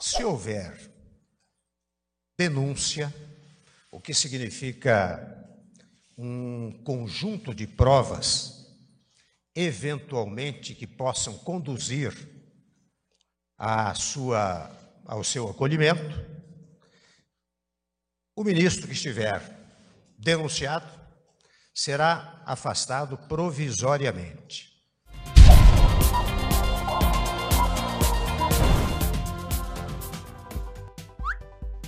Se houver denúncia, o que significa um conjunto de provas, eventualmente que possam conduzir à sua, ao seu acolhimento, o ministro que estiver denunciado será afastado provisoriamente.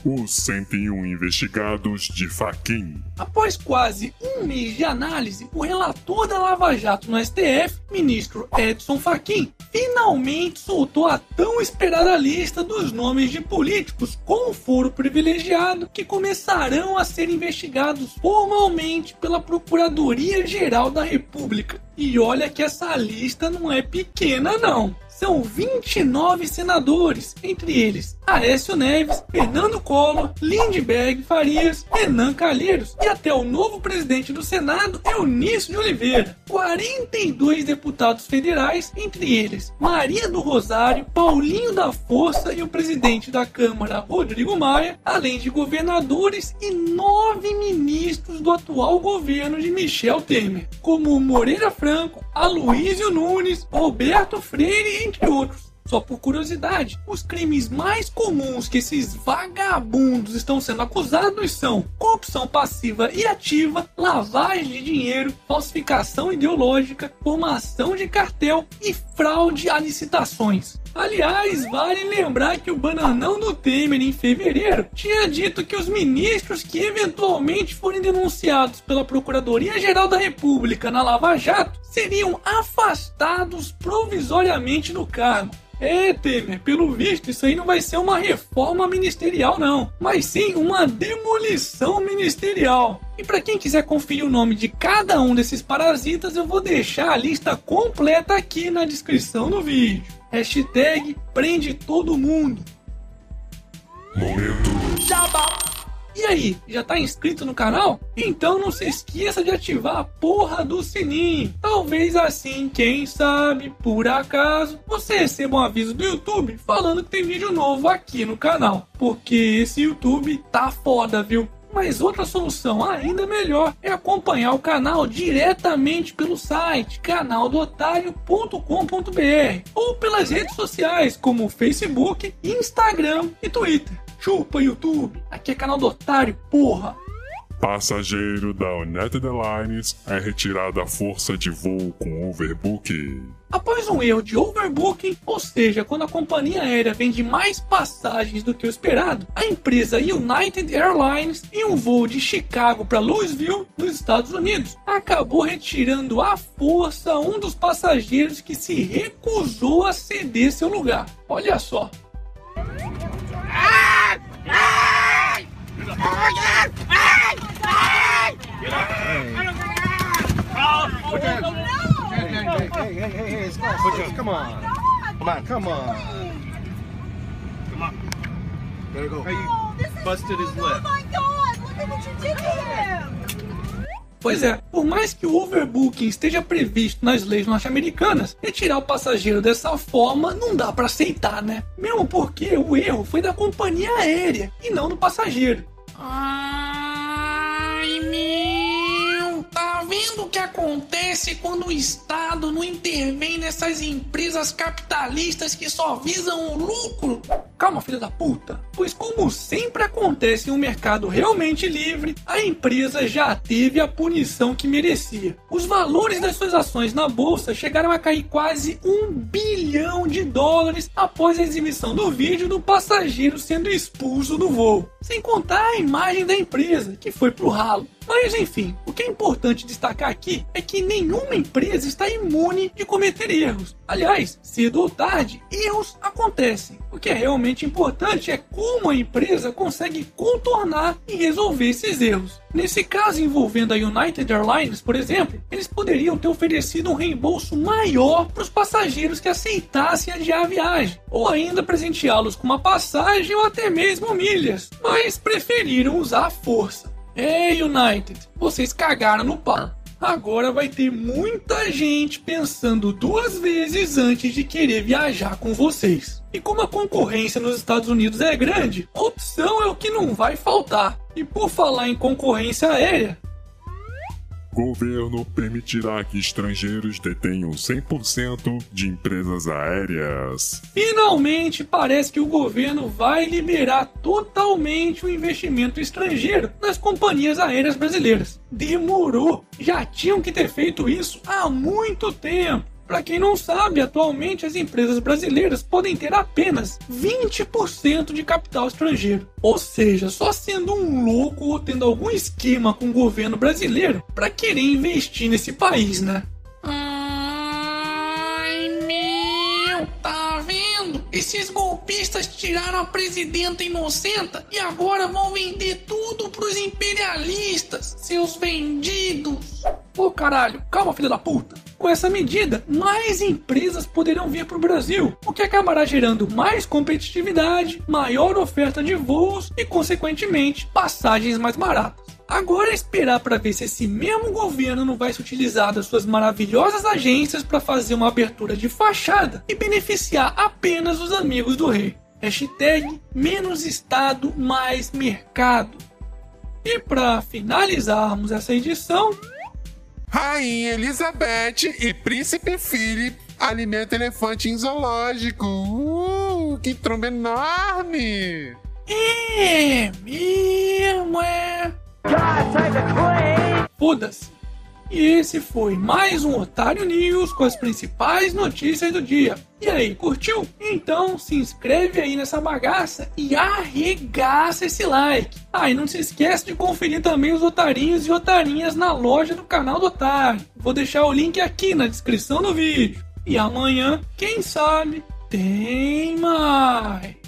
Os 101 investigados de Faquin. Após quase um mês de análise, o relator da Lava Jato no STF, ministro Edson Fachin, finalmente soltou a tão esperada lista dos nomes de políticos com foro privilegiado que começarão a ser investigados formalmente pela Procuradoria-Geral da República. E olha que essa lista não é pequena não são 29 senadores, entre eles Aécio Neves, Fernando Collor, Lindbergh Farias, Renan Calheiros e até o novo presidente do Senado, Eunício de Oliveira. 42 deputados federais, entre eles Maria do Rosário, Paulinho da Força e o presidente da Câmara, Rodrigo Maia, além de governadores e nove ministros do atual governo de Michel Temer, como Moreira Franco, Aloysio Nunes, Roberto Freire, entre outros. Só por curiosidade, os crimes mais comuns que esses vagabundos estão sendo acusados são corrupção passiva e ativa, lavagem de dinheiro, falsificação ideológica, formação de cartel e fraude a licitações. Aliás, vale lembrar que o bananão do Temer em fevereiro tinha dito que os ministros que eventualmente forem denunciados pela Procuradoria-Geral da República na Lava Jato seriam afastados provisoriamente do cargo. É, Temer, pelo visto, isso aí não vai ser uma reforma ministerial, não, mas sim uma demolição ministerial. E para quem quiser conferir o nome de cada um desses parasitas, eu vou deixar a lista completa aqui na descrição do vídeo. Hashtag prende todo mundo. Momento. Jabá. E aí, já tá inscrito no canal? Então não se esqueça de ativar a porra do sininho. Talvez assim, quem sabe, por acaso, você receba um aviso do YouTube falando que tem vídeo novo aqui no canal. Porque esse YouTube tá foda, viu? Mas outra solução ainda melhor é acompanhar o canal diretamente pelo site canaldotário.com.br ou pelas redes sociais como Facebook, Instagram e Twitter. Chupa, YouTube! Aqui é canal do otário, porra! Passageiro da United Airlines é retirado à força de voo com overbook. Após um erro de overbooking, ou seja, quando a companhia aérea vende mais passagens do que o esperado, a empresa United Airlines, em um voo de Chicago para Louisville, nos Estados Unidos, acabou retirando à força um dos passageiros que se recusou a ceder seu lugar. Olha só. Come on. Come on, come on. Come on. There you go. Hey, you busted his Oh lip. my god, look at what you did to him! Pois é, por mais que o overbooking esteja previsto nas leis norte-americanas, retirar o passageiro dessa forma não dá para aceitar, né? Mesmo porque o erro foi da companhia aérea e não do passageiro. Ai meu! Vendo o que acontece quando o Estado não intervém nessas empresas capitalistas que só visam o lucro? Calma, filha da puta. Pois, como sempre acontece em um mercado realmente livre, a empresa já teve a punição que merecia. Os valores das suas ações na bolsa chegaram a cair quase um bilhão de dólares após a exibição do vídeo do passageiro sendo expulso do voo. Sem contar a imagem da empresa, que foi pro ralo. Mas enfim, o que é importante destacar aqui é que nenhuma empresa está imune de cometer erros. Aliás, cedo ou tarde, erros acontecem. O que é realmente importante é como a empresa consegue contornar e resolver esses erros. Nesse caso envolvendo a United Airlines, por exemplo, eles poderiam ter oferecido um reembolso maior para os passageiros que aceitassem adiar a viagem, ou ainda presenteá-los com uma passagem ou até mesmo milhas, mas preferiram usar a força. Ei, United, vocês cagaram no pau. Agora vai ter muita gente pensando duas vezes antes de querer viajar com vocês. E como a concorrência nos Estados Unidos é grande, opção é o que não vai faltar. E por falar em concorrência aérea, Governo permitirá que estrangeiros detenham 100% de empresas aéreas. Finalmente parece que o governo vai liberar totalmente o investimento estrangeiro nas companhias aéreas brasileiras. Demorou! Já tinham que ter feito isso há muito tempo. Para quem não sabe, atualmente as empresas brasileiras podem ter apenas 20% de capital estrangeiro. Ou seja, só sendo um louco ou tendo algum esquema com o governo brasileiro para querer investir nesse país, né? Ai meu, tá vendo? Esses golpistas tiraram a presidenta inocenta e agora vão vender tudo pros imperialistas, seus vendidos. Ô caralho, calma filha da puta. Com essa medida, mais empresas poderão vir para o Brasil, o que acabará gerando mais competitividade, maior oferta de voos e, consequentemente, passagens mais baratas. Agora é esperar para ver se esse mesmo governo não vai se utilizar das suas maravilhosas agências para fazer uma abertura de fachada e beneficiar apenas os amigos do rei. Hashtag menos Estado, mais mercado. E para finalizarmos essa edição, Rainha Elizabeth e Príncipe Philip alimentam elefante em zoológico. Uh, que tromba enorme! É mesmo, é. Foda-se. E esse foi mais um Otário News com as principais notícias do dia. E aí, curtiu? Então se inscreve aí nessa bagaça e arregaça esse like. Ah, e não se esquece de conferir também os otarinhos e otarinhas na loja do canal do Otário. Vou deixar o link aqui na descrição do vídeo. E amanhã, quem sabe, tem mais.